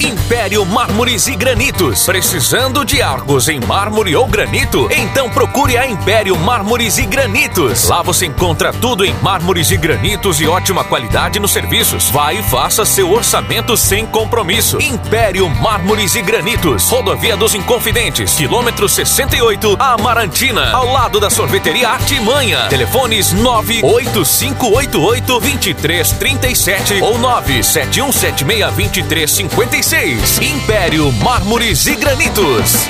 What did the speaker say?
Império Mármores e Granitos. Precisando de arcos em mármore ou granito? Então procure a Império Mármores e Granitos. Lá você encontra tudo em mármores e granitos e ótima qualidade nos serviços. Vá e faça seu orçamento sem compromisso. Império Mármores e Granitos. Rodovia dos Inconfidentes, quilômetro 68, Amarantina, ao lado da sorveteria Artimanha. Telefones 98588 2337 ou 97176 2356. Império Mármores e Granitos.